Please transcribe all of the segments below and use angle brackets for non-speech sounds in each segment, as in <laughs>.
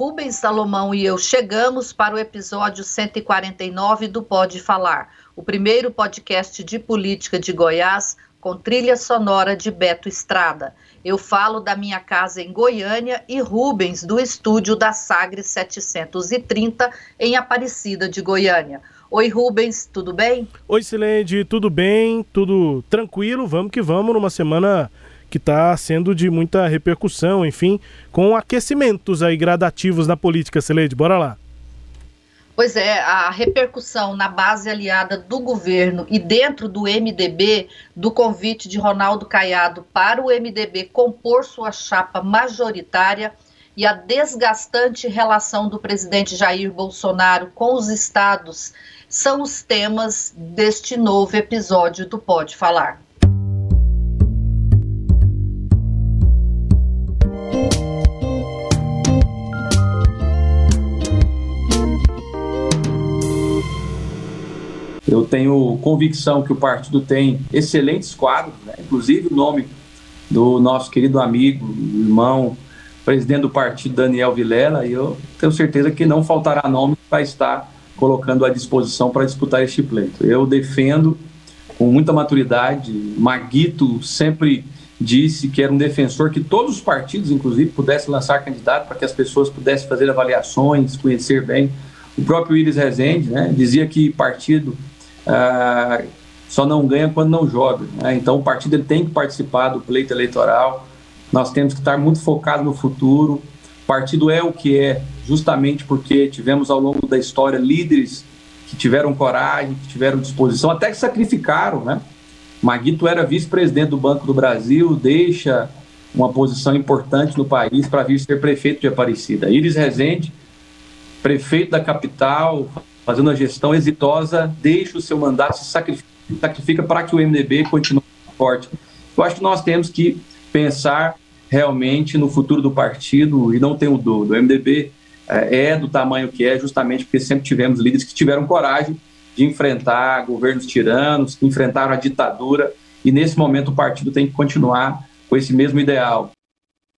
Rubens Salomão e eu chegamos para o episódio 149 do Pode Falar, o primeiro podcast de política de Goiás com trilha sonora de Beto Estrada. Eu falo da minha casa em Goiânia e Rubens do estúdio da Sagres 730 em Aparecida de Goiânia. Oi, Rubens, tudo bem? Oi, Silene, tudo bem? Tudo tranquilo? Vamos que vamos numa semana que está sendo de muita repercussão, enfim, com aquecimentos aí gradativos na política, Celede. Bora lá. Pois é, a repercussão na base aliada do governo e dentro do MDB, do convite de Ronaldo Caiado para o MDB compor sua chapa majoritária e a desgastante relação do presidente Jair Bolsonaro com os estados são os temas deste novo episódio do Pode Falar. Eu tenho convicção que o partido tem excelentes quadros, né? inclusive o nome do nosso querido amigo, irmão, presidente do partido, Daniel Vilela, e eu tenho certeza que não faltará nome para estar colocando à disposição para disputar este pleito. Eu defendo com muita maturidade, Maguito sempre disse que era um defensor que todos os partidos, inclusive, pudessem lançar candidato para que as pessoas pudessem fazer avaliações, conhecer bem. O próprio Iris Rezende né, dizia que partido ah, só não ganha quando não joga. Né? Então o partido ele tem que participar do pleito eleitoral. Nós temos que estar muito focados no futuro. O partido é o que é, justamente porque tivemos ao longo da história líderes que tiveram coragem, que tiveram disposição, até que sacrificaram, né? Maguito era vice-presidente do Banco do Brasil, deixa uma posição importante no país para vir ser prefeito de Aparecida. Iris Rezende, prefeito da capital, fazendo uma gestão exitosa, deixa o seu mandato, se sacrifica, para que o MDB continue forte. Eu acho que nós temos que pensar realmente no futuro do partido e não tenho dúvida. O MDB é, é do tamanho que é, justamente porque sempre tivemos líderes que tiveram coragem de enfrentar governos tiranos, que enfrentaram a ditadura, e nesse momento o partido tem que continuar com esse mesmo ideal.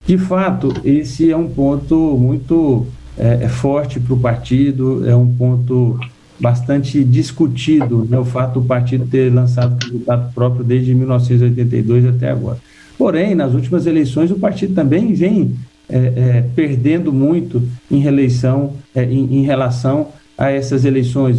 De fato, esse é um ponto muito é, é forte para o partido, é um ponto bastante discutido, né, o fato do partido ter lançado candidato próprio desde 1982 até agora. Porém, nas últimas eleições, o partido também vem é, é, perdendo muito em, reeleição, é, em, em, relação a essas eleições.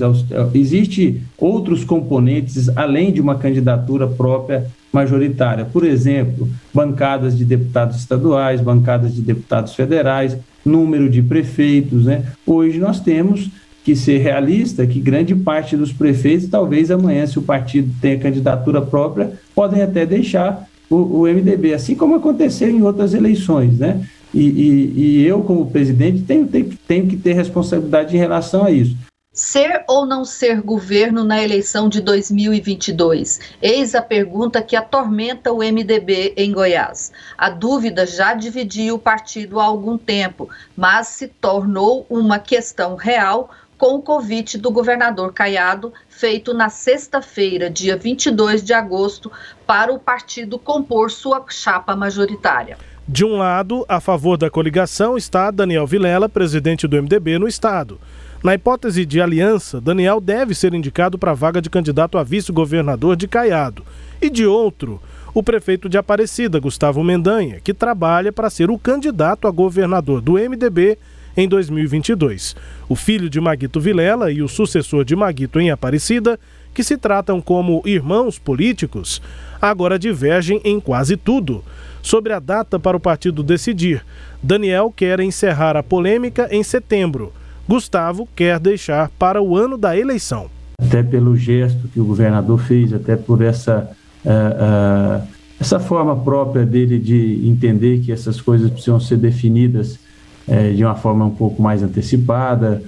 Existem outros componentes, além de uma candidatura própria majoritária. Por exemplo, bancadas de deputados estaduais, bancadas de deputados federais, número de prefeitos. Né? Hoje nós temos que ser realista que grande parte dos prefeitos, talvez amanhã, se o partido tenha candidatura própria, podem até deixar o, o MDB, assim como aconteceu em outras eleições. Né? E, e, e eu, como presidente, tenho, tenho, tenho que ter responsabilidade em relação a isso. Ser ou não ser governo na eleição de 2022? Eis a pergunta que atormenta o MDB em Goiás. A dúvida já dividia o partido há algum tempo, mas se tornou uma questão real com o convite do governador Caiado, feito na sexta-feira, dia 22 de agosto, para o partido compor sua chapa majoritária. De um lado, a favor da coligação está Daniel Vilela, presidente do MDB no estado. Na hipótese de aliança, Daniel deve ser indicado para a vaga de candidato a vice-governador de Caiado. E de outro, o prefeito de Aparecida, Gustavo Mendanha, que trabalha para ser o candidato a governador do MDB em 2022. O filho de Maguito Vilela e o sucessor de Maguito em Aparecida, que se tratam como irmãos políticos, agora divergem em quase tudo. Sobre a data para o partido decidir, Daniel quer encerrar a polêmica em setembro. Gustavo quer deixar para o ano da eleição. Até pelo gesto que o governador fez, até por essa, uh, uh, essa forma própria dele de entender que essas coisas precisam ser definidas é, de uma forma um pouco mais antecipada,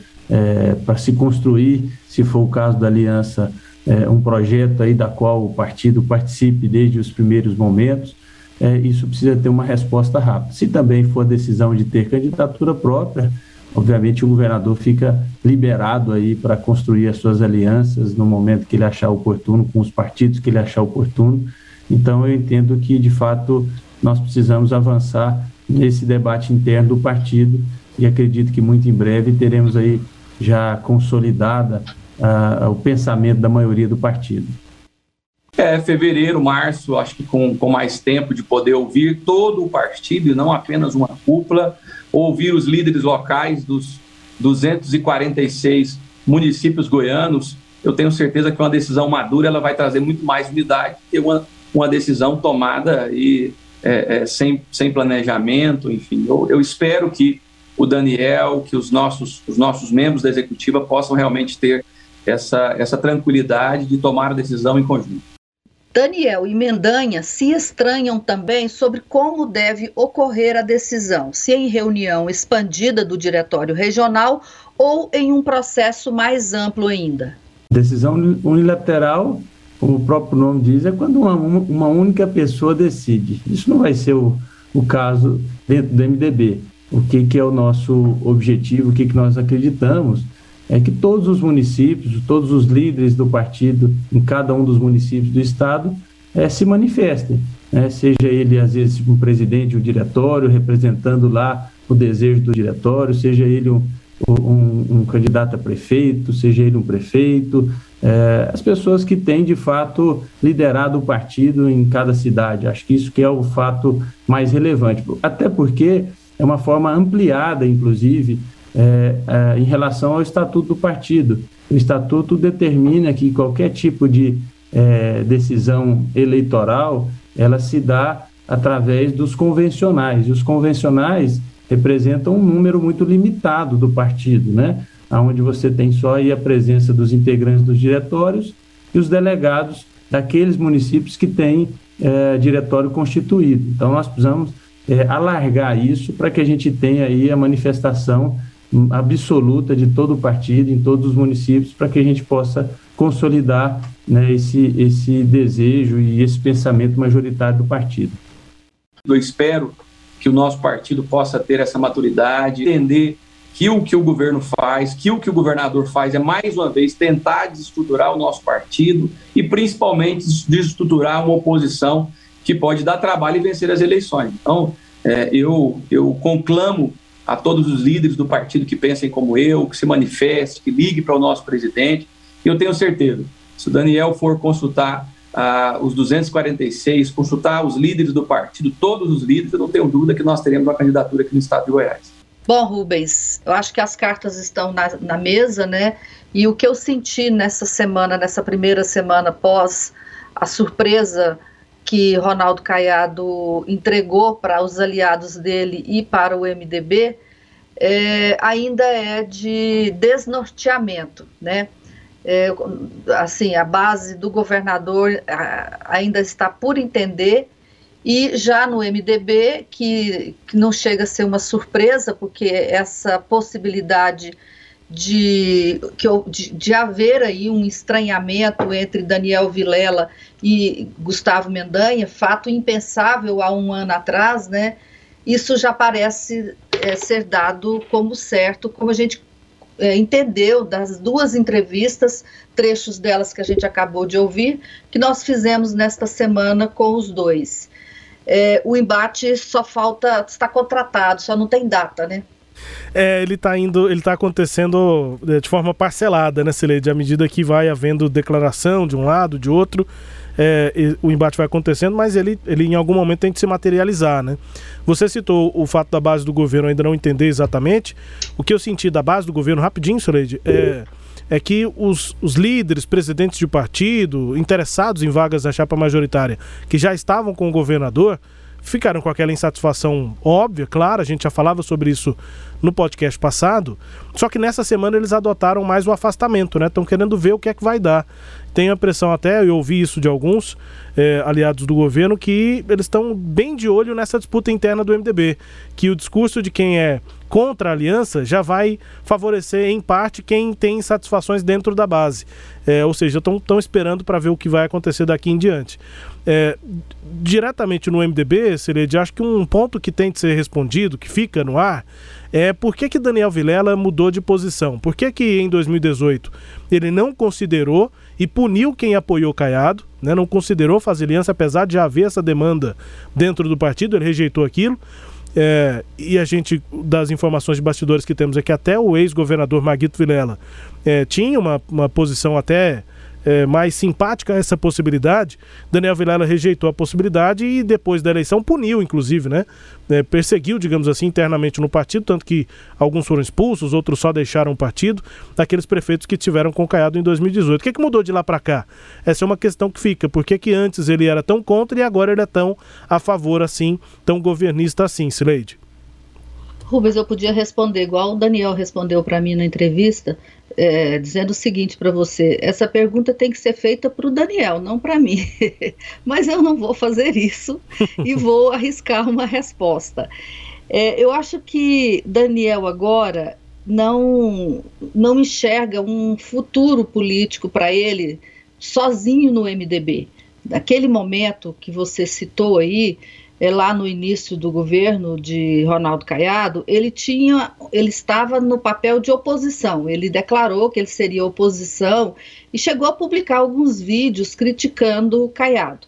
para se construir, se for o caso da aliança, um projeto aí da qual o partido participe desde os primeiros momentos. É, isso precisa ter uma resposta rápida. Se também for a decisão de ter candidatura própria, obviamente o governador fica liberado aí para construir as suas alianças no momento que ele achar oportuno, com os partidos que ele achar oportuno. Então eu entendo que de fato nós precisamos avançar nesse debate interno do partido e acredito que muito em breve teremos aí já consolidada uh, o pensamento da maioria do partido. É, fevereiro, março, acho que com, com mais tempo de poder ouvir todo o partido e não apenas uma cúpula, ouvir os líderes locais dos 246 municípios goianos, eu tenho certeza que uma decisão madura ela vai trazer muito mais unidade que uma, uma decisão tomada e é, é, sem, sem planejamento, enfim. Eu, eu espero que o Daniel, que os nossos, os nossos membros da executiva possam realmente ter essa, essa tranquilidade de tomar a decisão em conjunto. Daniel e Mendanha se estranham também sobre como deve ocorrer a decisão, se em reunião expandida do Diretório Regional ou em um processo mais amplo ainda. Decisão unilateral, como o próprio nome diz, é quando uma, uma única pessoa decide. Isso não vai ser o, o caso dentro do MDB o que, que é o nosso objetivo, o que, que nós acreditamos, é que todos os municípios, todos os líderes do partido em cada um dos municípios do estado é, se manifestem, né? seja ele às vezes um presidente, um diretório representando lá o desejo do diretório, seja ele um, um, um candidato a prefeito, seja ele um prefeito, é, as pessoas que têm de fato liderado o partido em cada cidade. Acho que isso que é o fato mais relevante, até porque é uma forma ampliada, inclusive, é, é, em relação ao estatuto do partido. O estatuto determina que qualquer tipo de é, decisão eleitoral ela se dá através dos convencionais. E os convencionais representam um número muito limitado do partido, né? Onde você tem só aí a presença dos integrantes dos diretórios e os delegados daqueles municípios que têm é, diretório constituído. Então, nós precisamos é, alargar isso para que a gente tenha aí a manifestação absoluta de todo o partido em todos os municípios para que a gente possa consolidar né, esse, esse desejo e esse pensamento majoritário do partido. Eu espero que o nosso partido possa ter essa maturidade, entender que o que o governo faz, que o que o governador faz é, mais uma vez, tentar desestruturar o nosso partido e, principalmente, desestruturar uma oposição que pode dar trabalho e vencer as eleições. Então, é, eu, eu conclamo a todos os líderes do partido que pensem como eu, que se manifeste, que ligue para o nosso presidente. E eu tenho certeza, se o Daniel for consultar ah, os 246, consultar os líderes do partido, todos os líderes, eu não tenho dúvida que nós teremos uma candidatura aqui no estado de Goiás. Bom, Rubens, eu acho que as cartas estão na, na mesa, né? E o que eu senti nessa semana, nessa primeira semana pós a surpresa que Ronaldo Caiado entregou para os aliados dele e para o MDB é, ainda é de desnorteamento, né? É, assim, a base do governador ainda está por entender e já no MDB, que, que não chega a ser uma surpresa, porque essa possibilidade de, de, de haver aí um estranhamento entre Daniel Vilela e Gustavo Mendanha, fato impensável há um ano atrás, né? Isso já parece é, ser dado como certo, como a gente é, entendeu das duas entrevistas, trechos delas que a gente acabou de ouvir, que nós fizemos nesta semana com os dois. É, o embate só falta, está contratado, só não tem data, né? É, ele está indo, ele tá acontecendo é, de forma parcelada, né, Celede? À medida que vai havendo declaração de um lado, de outro, é, o embate vai acontecendo, mas ele, ele em algum momento tem que se materializar, né? Você citou o fato da base do governo ainda não entender exatamente. O que eu senti da base do governo, rapidinho, Soleide, é, é que os, os líderes, presidentes de partido, interessados em vagas na chapa majoritária, que já estavam com o governador, ficaram com aquela insatisfação óbvia, claro, a gente já falava sobre isso no podcast passado. Só que nessa semana eles adotaram mais o afastamento, né? Estão querendo ver o que é que vai dar. Tenho a impressão até, eu ouvi isso de alguns é, aliados do governo, que eles estão bem de olho nessa disputa interna do MDB. Que o discurso de quem é contra a aliança já vai favorecer, em parte, quem tem satisfações dentro da base. É, ou seja, estão esperando para ver o que vai acontecer daqui em diante. É, diretamente no MDB, Sered, acho que um ponto que tem de ser respondido, que fica no ar, é por que, que Daniel Vilela mudou de posição? Por que, que em 2018 ele não considerou e puniu quem apoiou Caiado, né? não considerou fazer aliança, apesar de já haver essa demanda dentro do partido, ele rejeitou aquilo. É, e a gente, das informações de bastidores que temos, é que até o ex-governador Maguito Vilela é, tinha uma, uma posição até é, mais simpática a essa possibilidade, Daniel Vilela rejeitou a possibilidade e depois da eleição puniu, inclusive, né? É, perseguiu, digamos assim, internamente no partido, tanto que alguns foram expulsos, outros só deixaram o partido, daqueles prefeitos que tiveram com Caiado em 2018. O que, que mudou de lá para cá? Essa é uma questão que fica. Por que, que antes ele era tão contra e agora ele é tão a favor assim, tão governista assim, Sileide? Rubens, eu podia responder igual o Daniel respondeu para mim na entrevista, é, dizendo o seguinte para você: essa pergunta tem que ser feita para o Daniel, não para mim. <laughs> Mas eu não vou fazer isso e <laughs> vou arriscar uma resposta. É, eu acho que Daniel agora não, não enxerga um futuro político para ele sozinho no MDB. Naquele momento que você citou aí, é, lá no início do governo de Ronaldo Caiado, ele tinha, ele estava no papel de oposição. Ele declarou que ele seria oposição e chegou a publicar alguns vídeos criticando o Caiado.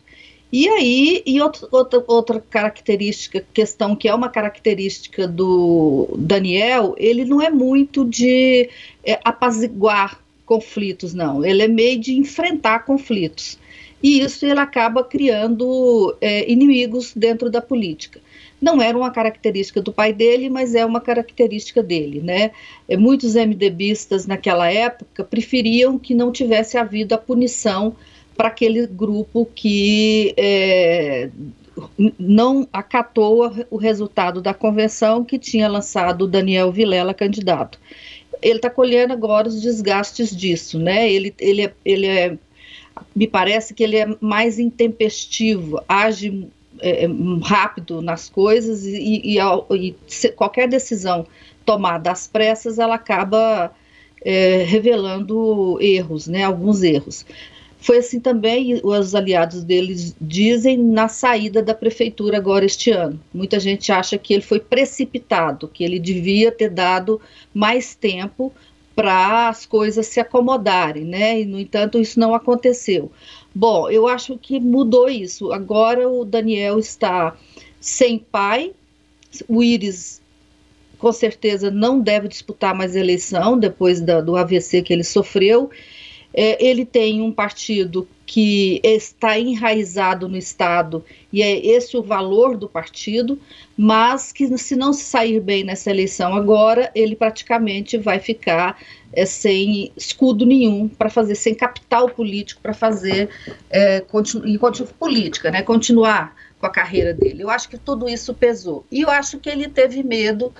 E aí, e outra, outra, outra característica, questão que é uma característica do Daniel, ele não é muito de é, apaziguar conflitos, não. Ele é meio de enfrentar conflitos e isso ele acaba criando é, inimigos dentro da política. Não era uma característica do pai dele, mas é uma característica dele, né? É, muitos MDBistas naquela época preferiam que não tivesse havido a punição para aquele grupo que é, não acatou o resultado da convenção que tinha lançado Daniel Vilela candidato. Ele está colhendo agora os desgastes disso, né? Ele, ele, é, ele é me parece que ele é mais intempestivo, age é, é rápido nas coisas e, e, e qualquer decisão tomada às pressas, ela acaba é, revelando erros, né, alguns erros. Foi assim também, os aliados deles dizem, na saída da prefeitura agora este ano. Muita gente acha que ele foi precipitado, que ele devia ter dado mais tempo para as coisas se acomodarem, né? E, no entanto, isso não aconteceu. Bom, eu acho que mudou isso. Agora o Daniel está sem pai, o Íris com certeza não deve disputar mais eleição depois da, do AVC que ele sofreu. É, ele tem um partido que está enraizado no Estado e é esse o valor do partido, mas que se não se sair bem nessa eleição agora, ele praticamente vai ficar é, sem escudo nenhum para fazer, sem capital político para fazer é, continu, continu, política, né, continuar com a carreira dele. Eu acho que tudo isso pesou. E eu acho que ele teve medo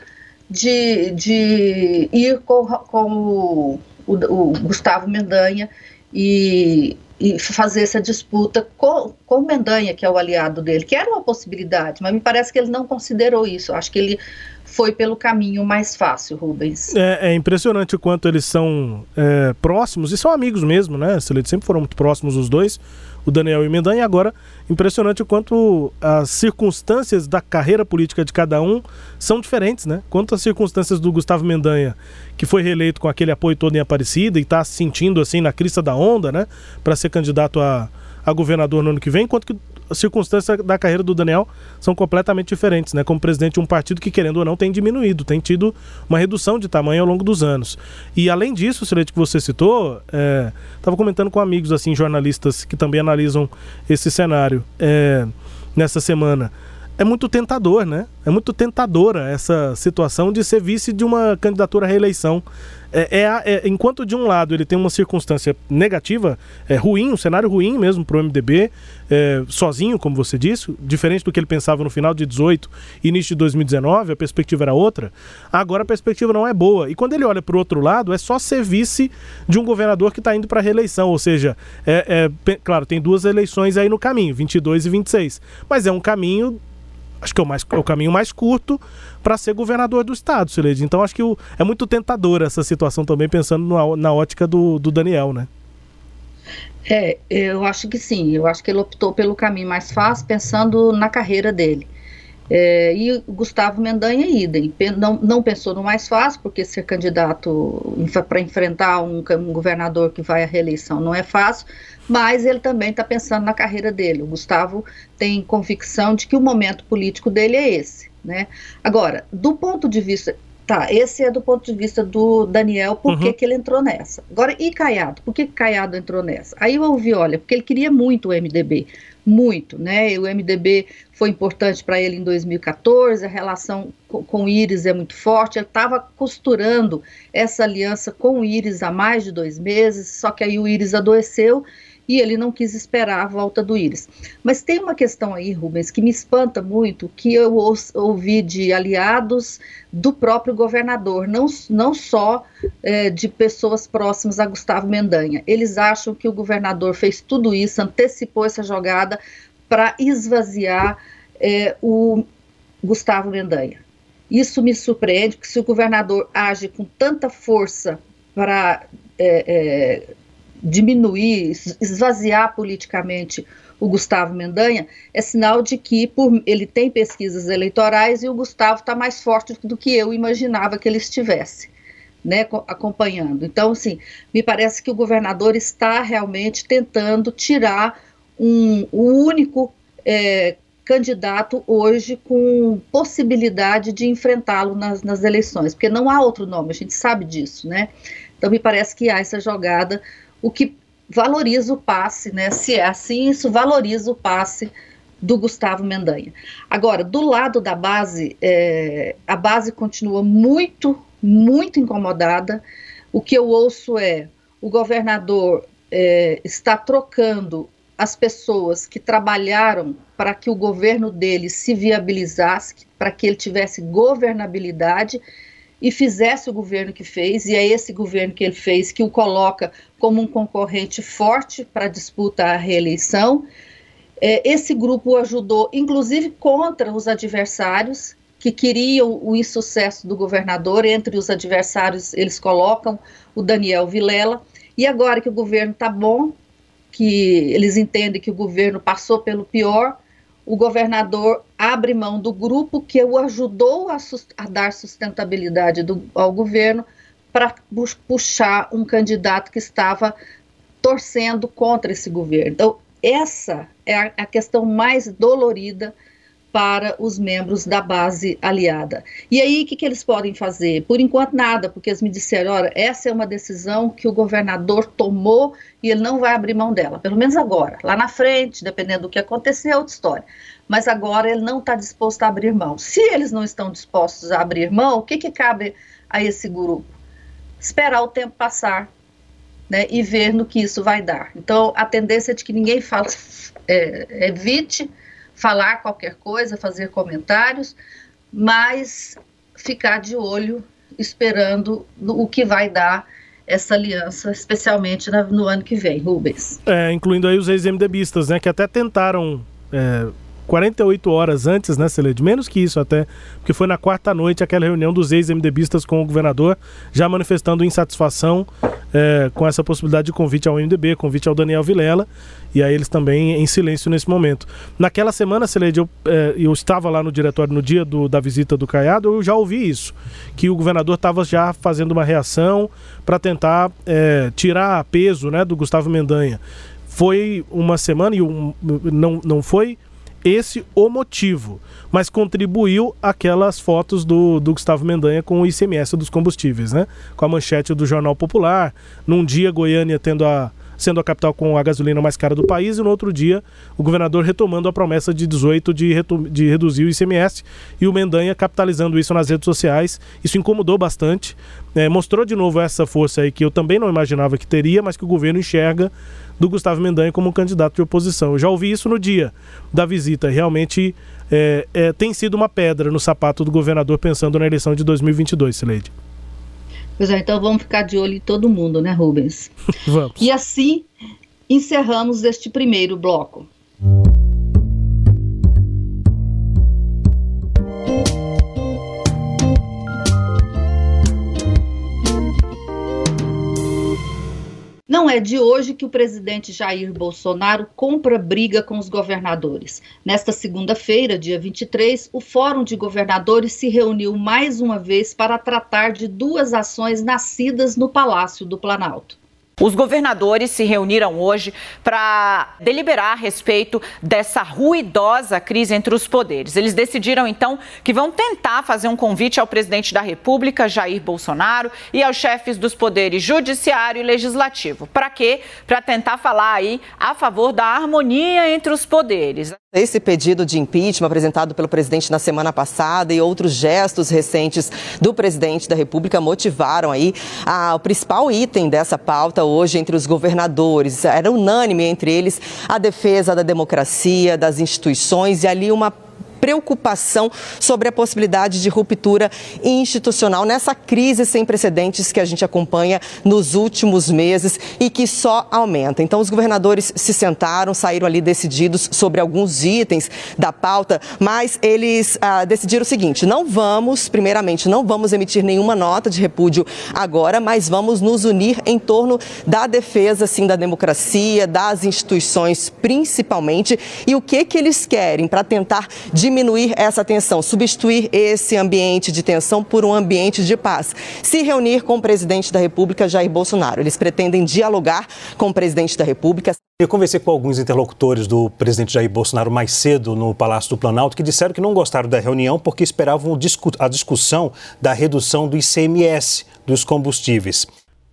de, de ir com, com o, o, o Gustavo Mendanha e e fazer essa disputa com, com Mendanha, que é o aliado dele, que era uma possibilidade, mas me parece que ele não considerou isso. Acho que ele foi pelo caminho mais fácil, Rubens. É, é impressionante o quanto eles são é, próximos, e são amigos mesmo, né? Eles sempre foram muito próximos os dois, o Daniel e Mendanha, e agora impressionante o quanto as circunstâncias da carreira política de cada um são diferentes, né? Quanto as circunstâncias do Gustavo Mendanha, que foi reeleito com aquele apoio todo em Aparecida e está se sentindo assim na crista da onda, né? Para ser candidato a, a governador no ano que vem, enquanto que as circunstâncias da carreira do Daniel são completamente diferentes, né? Como presidente de um partido que, querendo ou não, tem diminuído, tem tido uma redução de tamanho ao longo dos anos. E além disso, Silete, que você citou, estava é, comentando com amigos, assim, jornalistas que também analisam esse cenário é, nessa semana. É muito tentador, né? É muito tentadora essa situação de ser vice de uma candidatura à reeleição. É, é, é, enquanto de um lado ele tem uma circunstância negativa, é ruim, um cenário ruim mesmo para o MDB, é, sozinho, como você disse, diferente do que ele pensava no final de 18 início de 2019, a perspectiva era outra. Agora a perspectiva não é boa. E quando ele olha para o outro lado, é só ser vice de um governador que está indo para a reeleição. Ou seja, é, é, claro, tem duas eleições aí no caminho, 22 e 26. Mas é um caminho acho que é o, mais, é o caminho mais curto para ser governador do estado, Sileide. Então acho que o, é muito tentadora essa situação também, pensando na, na ótica do, do Daniel, né? É, eu acho que sim. Eu acho que ele optou pelo caminho mais fácil, pensando na carreira dele. É, e Gustavo Mendanha, idem. Não, não pensou no mais fácil, porque ser candidato para enfrentar um, um, governador que vai à reeleição não é fácil, mas ele também está pensando na carreira dele. O Gustavo tem convicção de que o momento político dele é esse. Né? Agora, do ponto de vista Tá, esse é do ponto de vista do Daniel, por uhum. que, que ele entrou nessa. Agora, e Caiado? Por que, que Caiado entrou nessa? Aí eu ouvi, olha, porque ele queria muito o MDB, muito, né? O MDB foi importante para ele em 2014, a relação com, com o Íris é muito forte, ele estava costurando essa aliança com o Íris há mais de dois meses, só que aí o Íris adoeceu e ele não quis esperar a volta do Íris. Mas tem uma questão aí, Rubens, que me espanta muito, que eu ouvi de aliados do próprio governador, não, não só é, de pessoas próximas a Gustavo Mendanha. Eles acham que o governador fez tudo isso, antecipou essa jogada para esvaziar é, o Gustavo Mendanha. Isso me surpreende, porque se o governador age com tanta força para é, é diminuir, esvaziar politicamente o Gustavo Mendanha, é sinal de que por, ele tem pesquisas eleitorais e o Gustavo está mais forte do que eu imaginava que ele estivesse. Né, acompanhando. Então, assim, me parece que o governador está realmente tentando tirar um, o único é, candidato hoje com possibilidade de enfrentá-lo nas, nas, eleições, porque não há outro nome, a gente sabe disso, né? Então, me parece que há essa jogada o que valoriza o passe, né? Se é assim, isso valoriza o passe do Gustavo Mendanha. Agora, do lado da base, é, a base continua muito, muito incomodada. O que eu ouço é o governador é, está trocando as pessoas que trabalharam para que o governo dele se viabilizasse, para que ele tivesse governabilidade e fizesse o governo que fez, e é esse governo que ele fez que o coloca como um concorrente forte para a disputa à reeleição. É, esse grupo ajudou, inclusive, contra os adversários que queriam o insucesso do governador. Entre os adversários, eles colocam o Daniel Vilela. E agora que o governo está bom, que eles entendem que o governo passou pelo pior, o governador abre mão do grupo que o ajudou a, a dar sustentabilidade do, ao governo para puxar um candidato que estava torcendo contra esse governo. Então, essa é a, a questão mais dolorida para os membros da base aliada. E aí, o que, que eles podem fazer? Por enquanto, nada, porque eles me disseram: olha, essa é uma decisão que o governador tomou e ele não vai abrir mão dela, pelo menos agora. Lá na frente, dependendo do que acontecer, é outra história. Mas agora ele não está disposto a abrir mão. Se eles não estão dispostos a abrir mão, o que, que cabe a esse grupo? Esperar o tempo passar né, e ver no que isso vai dar. Então, a tendência é de que ninguém fala, <laughs> é, evite falar qualquer coisa, fazer comentários, mas ficar de olho esperando o que vai dar essa aliança, especialmente no ano que vem, Rubens. É, incluindo aí os ex-MDBistas, né, que até tentaram é 48 horas antes, né, Celede? Menos que isso até, porque foi na quarta noite aquela reunião dos ex-MDBistas com o governador, já manifestando insatisfação é, com essa possibilidade de convite ao MDB, convite ao Daniel Vilela, e aí eles também em silêncio nesse momento. Naquela semana, Celede, eu, é, eu estava lá no diretório no dia do, da visita do Caiado, eu já ouvi isso, que o governador estava já fazendo uma reação para tentar é, tirar peso né, do Gustavo Mendanha. Foi uma semana e um, não, não foi esse o motivo, mas contribuiu aquelas fotos do, do Gustavo Mendanha com o ICMS dos combustíveis, né? Com a manchete do Jornal Popular, num dia Goiânia tendo a, sendo a capital com a gasolina mais cara do país, e no outro dia o governador retomando a promessa de 18 de, de reduzir o ICMS e o Mendanha capitalizando isso nas redes sociais. Isso incomodou bastante, é, mostrou de novo essa força aí que eu também não imaginava que teria, mas que o governo enxerga do Gustavo Mendanha como candidato de oposição. Eu já ouvi isso no dia da visita. Realmente é, é, tem sido uma pedra no sapato do governador pensando na eleição de 2022, Sileide. Pois é, então vamos ficar de olho em todo mundo, né, Rubens? vamos. E assim encerramos este primeiro bloco. Não é de hoje que o presidente Jair Bolsonaro compra briga com os governadores. Nesta segunda-feira, dia 23, o Fórum de Governadores se reuniu mais uma vez para tratar de duas ações nascidas no Palácio do Planalto. Os governadores se reuniram hoje para deliberar a respeito dessa ruidosa crise entre os poderes. Eles decidiram então que vão tentar fazer um convite ao presidente da República, Jair Bolsonaro, e aos chefes dos poderes judiciário e legislativo. Para quê? Para tentar falar aí a favor da harmonia entre os poderes. Esse pedido de impeachment apresentado pelo presidente na semana passada e outros gestos recentes do presidente da República motivaram aí a, o principal item dessa pauta hoje entre os governadores. Era unânime entre eles a defesa da democracia, das instituições e ali uma preocupação sobre a possibilidade de ruptura institucional nessa crise sem precedentes que a gente acompanha nos últimos meses e que só aumenta. Então, os governadores se sentaram, saíram ali decididos sobre alguns itens da pauta, mas eles ah, decidiram o seguinte: não vamos, primeiramente, não vamos emitir nenhuma nota de repúdio agora, mas vamos nos unir em torno da defesa, sim, da democracia, das instituições, principalmente, e o que que eles querem para tentar diminuir essa tensão, substituir esse ambiente de tensão por um ambiente de paz. Se reunir com o presidente da República, Jair Bolsonaro. Eles pretendem dialogar com o presidente da República. Eu conversei com alguns interlocutores do presidente Jair Bolsonaro mais cedo no Palácio do Planalto que disseram que não gostaram da reunião porque esperavam a discussão da redução do ICMS dos combustíveis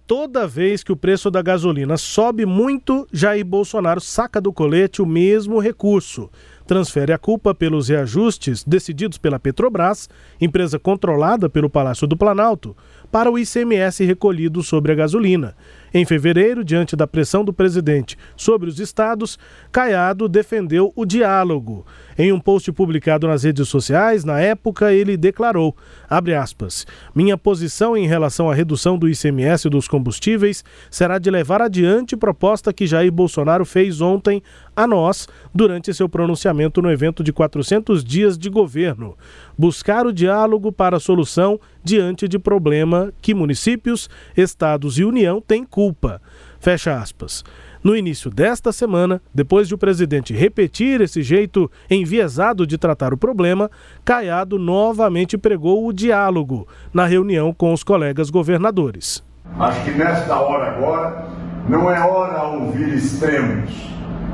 toda vez que o preço da gasolina sobe muito, Jair Bolsonaro saca do colete o mesmo recurso transfere a culpa pelos reajustes decididos pela Petrobras, empresa controlada pelo Palácio do Planalto, para o ICMS recolhido sobre a gasolina. Em fevereiro, diante da pressão do presidente sobre os estados, Caiado defendeu o diálogo. Em um post publicado nas redes sociais, na época, ele declarou, aspas, minha posição em relação à redução do ICMS dos combustíveis será de levar adiante proposta que Jair Bolsonaro fez ontem a nós durante seu pronunciamento no evento de 400 dias de governo. Buscar o diálogo para a solução diante de problema que municípios, estados e União têm culpa. Fecha aspas. No início desta semana, depois de o presidente repetir esse jeito enviesado de tratar o problema, Caiado novamente pregou o diálogo na reunião com os colegas governadores. Acho que nesta hora agora não é hora de ouvir extremos,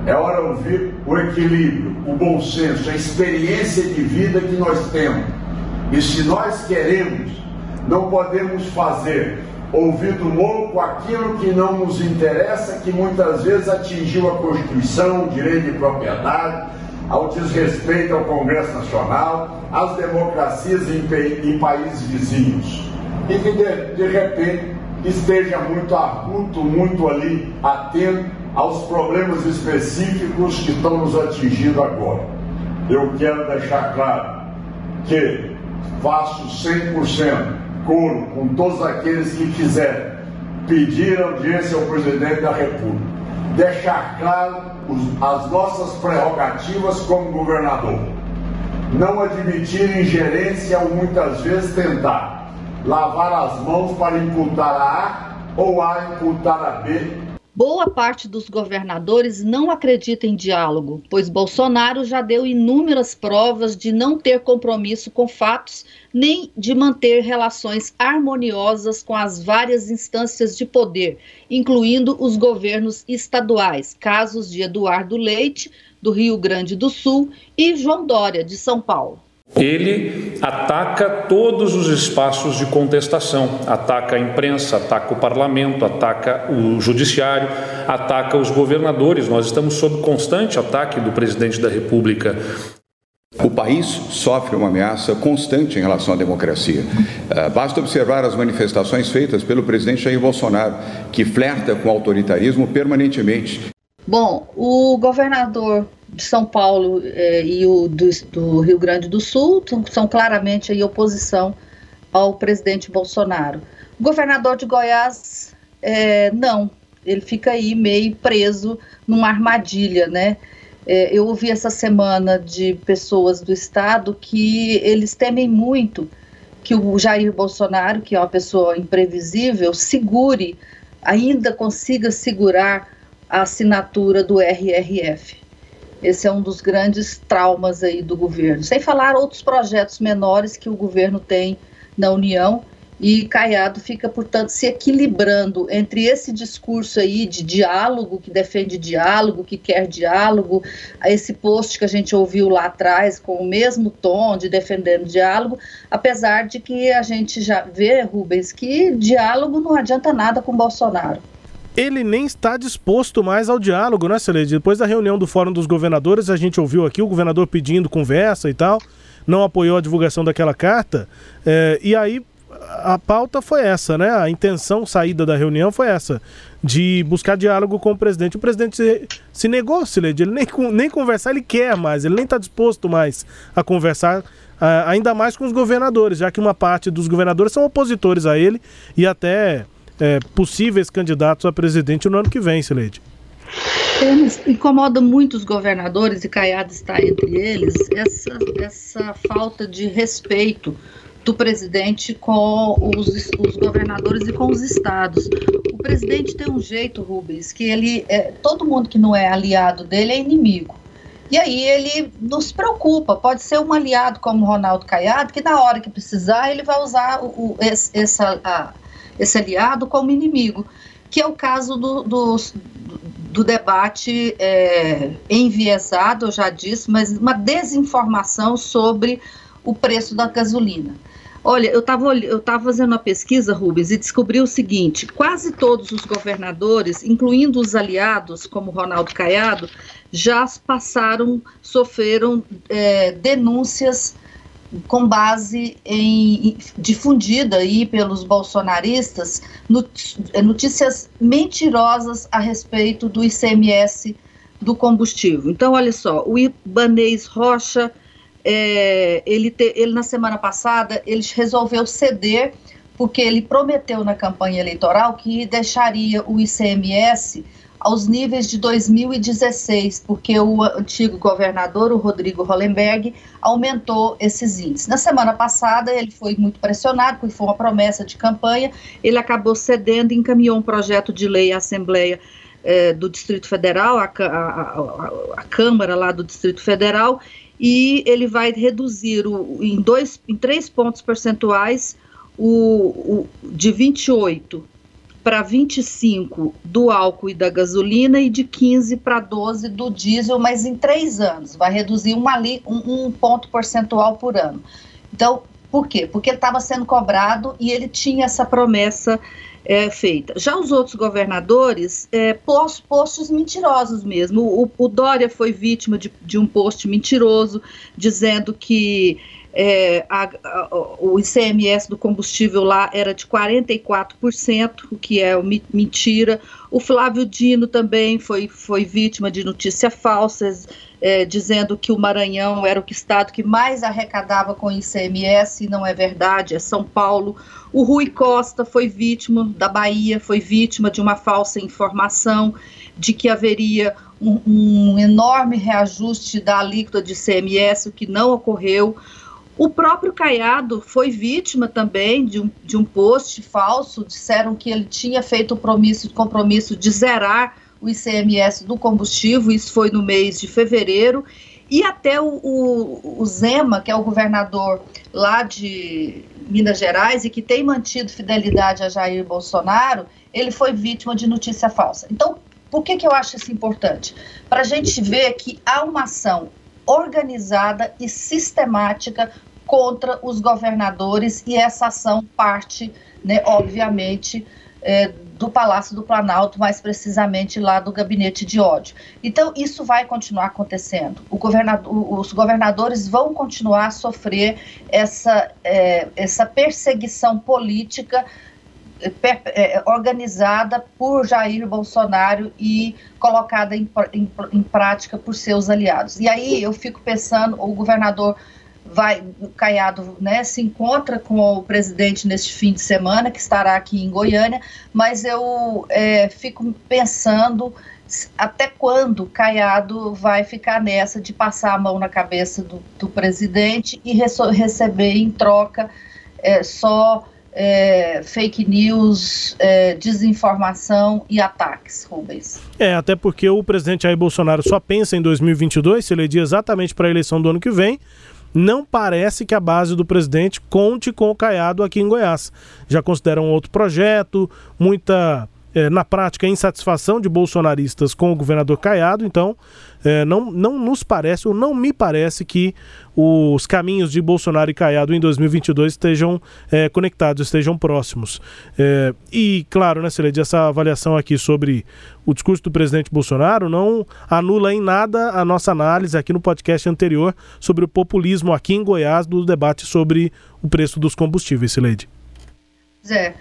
é hora de ouvir o equilíbrio, o bom senso, a experiência de vida que nós temos. E se nós queremos, não podemos fazer ouvido louco aquilo que não nos interessa, que muitas vezes atingiu a Constituição, o direito de propriedade, ao desrespeito ao Congresso Nacional, às democracias em, em países vizinhos. E que de, de repente esteja muito agudo, muito ali atento aos problemas específicos que estão nos atingindo agora. Eu quero deixar claro que faço 100% coro com todos aqueles que quiserem pedir audiência ao presidente da República, deixar claro os, as nossas prerrogativas como governador, não admitir ingerência ou muitas vezes tentar lavar as mãos para imputar a A ou A imputar a B Boa parte dos governadores não acredita em diálogo, pois Bolsonaro já deu inúmeras provas de não ter compromisso com fatos nem de manter relações harmoniosas com as várias instâncias de poder, incluindo os governos estaduais, casos de Eduardo Leite, do Rio Grande do Sul, e João Dória, de São Paulo. Ele ataca todos os espaços de contestação, ataca a imprensa, ataca o parlamento, ataca o judiciário, ataca os governadores. Nós estamos sob constante ataque do presidente da República. O país sofre uma ameaça constante em relação à democracia. Uh, basta observar as manifestações feitas pelo presidente Jair Bolsonaro, que flerta com o autoritarismo permanentemente. Bom, o governador de São Paulo eh, e o do, do, Rio Grande do Sul são claramente em oposição ao presidente Bolsonaro. O governador de Goiás, eh, não, ele fica aí meio preso numa armadilha, né? Eh, eu ouvi essa semana de pessoas do estado que eles temem muito que o Jair Bolsonaro, que é uma pessoa imprevisível, segure, ainda consiga segurar a assinatura do RRF. Esse é um dos grandes traumas aí do governo. Sem falar outros projetos menores que o governo tem na União e Caiado fica, portanto, se equilibrando entre esse discurso aí de diálogo, que defende diálogo, que quer diálogo, esse post que a gente ouviu lá atrás, com o mesmo tom de defendendo diálogo, apesar de que a gente já vê, Rubens, que diálogo não adianta nada com Bolsonaro ele nem está disposto mais ao diálogo, né, Celede? Depois da reunião do Fórum dos Governadores, a gente ouviu aqui o governador pedindo conversa e tal, não apoiou a divulgação daquela carta, é, e aí a pauta foi essa, né? A intenção saída da reunião foi essa, de buscar diálogo com o presidente. O presidente se, negou, Celede, ele nem, nem conversar ele quer mais, ele nem está disposto mais a conversar ainda mais com os governadores, já que uma parte dos governadores são opositores a ele e até é, possíveis candidatos a presidente no ano que vem, Sileide. Incomoda muito os governadores, e Caiado está entre eles, essa, essa falta de respeito do presidente com os, os, governadores e com os estados. O presidente tem um jeito, Rubens, que ele é, todo mundo que não é aliado dele é inimigo. E aí ele nos preocupa. Pode ser um aliado como Ronaldo Caiado, que na hora que precisar ele vai usar o, o essa, a, esse aliado como inimigo, que é o caso do, do, do debate é, enviesado, eu já disse, mas uma desinformação sobre o preço da gasolina. Olha, eu estava eu tava fazendo uma pesquisa, Rubens, e descobri o seguinte: quase todos os governadores, incluindo os aliados, como Ronaldo Caiado, já passaram, sofreram é, denúncias com base em difundida aí pelos bolsonaristas notícias mentirosas a respeito do ICMS do combustível. Então, olha só, o Ibanês Rocha, é, ele, te, ele na semana passada, ele resolveu ceder porque ele prometeu na campanha eleitoral que deixaria o ICMS aos níveis de 2016, porque o antigo governador, o Rodrigo Hollenberg, aumentou esses índices. Na semana passada, ele foi muito pressionado, porque foi uma promessa de campanha, ele acabou cedendo e encaminhou um projeto de lei à Assembleia eh, do Distrito Federal, a, Câmara lá do Distrito Federal, e ele vai reduzir o, em, dois, em três pontos percentuais o, o de 28 para 25 do álcool e da gasolina e de 15 para 12 do diesel, mas em três anos, vai reduzir um, ali, um, um ponto percentual por ano. Então, por quê? Porque estava sendo cobrado e ele tinha essa promessa é, feita. Já os outros governadores, é, post, mentirosos mesmo. O, o Dória foi vítima de, de um post mentiroso, dizendo que é, a, a, o ICMS do combustível lá era de 44%, o que é mentira. O Flávio Dino também foi, foi vítima de notícia falsas, é, dizendo que o Maranhão era o estado que mais arrecadava com ICMS, e não é verdade, é São Paulo. O Rui Costa foi vítima da Bahia, foi vítima de uma falsa informação de que haveria um, um enorme reajuste da alíquota de ICMS, o que não ocorreu. O próprio Caiado foi vítima também de um, de um post falso. Disseram que ele tinha feito o compromisso, compromisso de zerar o ICMS do combustível, isso foi no mês de fevereiro. E até o, o, o Zema, que é o governador lá de Minas Gerais e que tem mantido fidelidade a Jair Bolsonaro, ele foi vítima de notícia falsa. Então, por que, que eu acho isso importante? Para a gente ver que há uma ação organizada e sistemática contra os governadores e essa ação parte, né, obviamente, é, do Palácio do Planalto, mais precisamente lá do gabinete de ódio. Então, isso vai continuar acontecendo. Governador, os governadores vão continuar a sofrer essa, é, essa perseguição política per, é, organizada por Jair Bolsonaro e colocada em, em, em prática por seus aliados. E aí eu fico pensando, o governador vai, Caiado né, se encontra com o presidente neste fim de semana, que estará aqui em Goiânia, mas eu é, fico pensando até quando Caiado vai ficar nessa de passar a mão na cabeça do, do presidente e receber em troca é, só é, fake news, é, desinformação e ataques, Rubens. É, até porque o presidente Jair Bolsonaro só pensa em 2022, se eleger exatamente para a eleição do ano que vem, não parece que a base do presidente conte com o Caiado aqui em Goiás. Já consideram outro projeto, muita é, na prática, insatisfação de bolsonaristas com o governador Caiado, então é, não, não nos parece, ou não me parece, que os caminhos de Bolsonaro e Caiado em 2022 estejam é, conectados, estejam próximos. É, e, claro, né, Celede, essa avaliação aqui sobre o discurso do presidente Bolsonaro não anula em nada a nossa análise aqui no podcast anterior sobre o populismo aqui em Goiás, do debate sobre o preço dos combustíveis, Celede. Zé,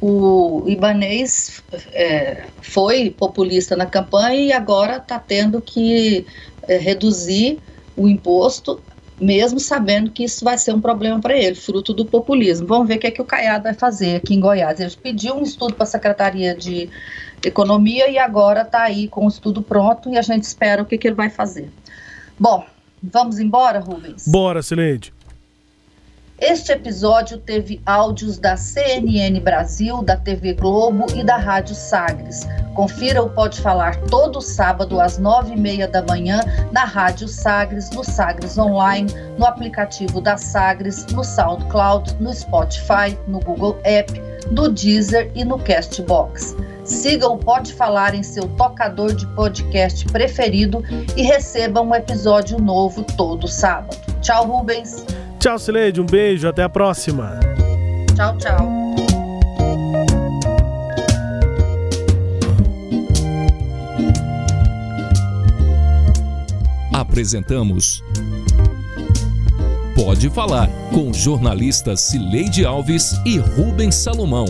o Ibanês é, foi populista na campanha e agora está tendo que é, reduzir o imposto, mesmo sabendo que isso vai ser um problema para ele, fruto do populismo. Vamos ver o que, é que o Caiado vai fazer aqui em Goiás. Ele pediu um estudo para a Secretaria de Economia e agora está aí com o estudo pronto e a gente espera o que, que ele vai fazer. Bom, vamos embora, Rubens? Bora, Sileide. Este episódio teve áudios da CNN Brasil, da TV Globo e da Rádio Sagres. Confira o Pode Falar todo sábado às nove e meia da manhã na Rádio Sagres, no Sagres Online, no aplicativo da Sagres, no SoundCloud, no Spotify, no Google App, no Deezer e no Castbox. Siga o Pode Falar em seu tocador de podcast preferido e receba um episódio novo todo sábado. Tchau, Rubens! Tchau, Sileide. Um beijo. Até a próxima. Tchau, tchau. Apresentamos Pode Falar com jornalistas Cileide Alves e Rubens Salomão.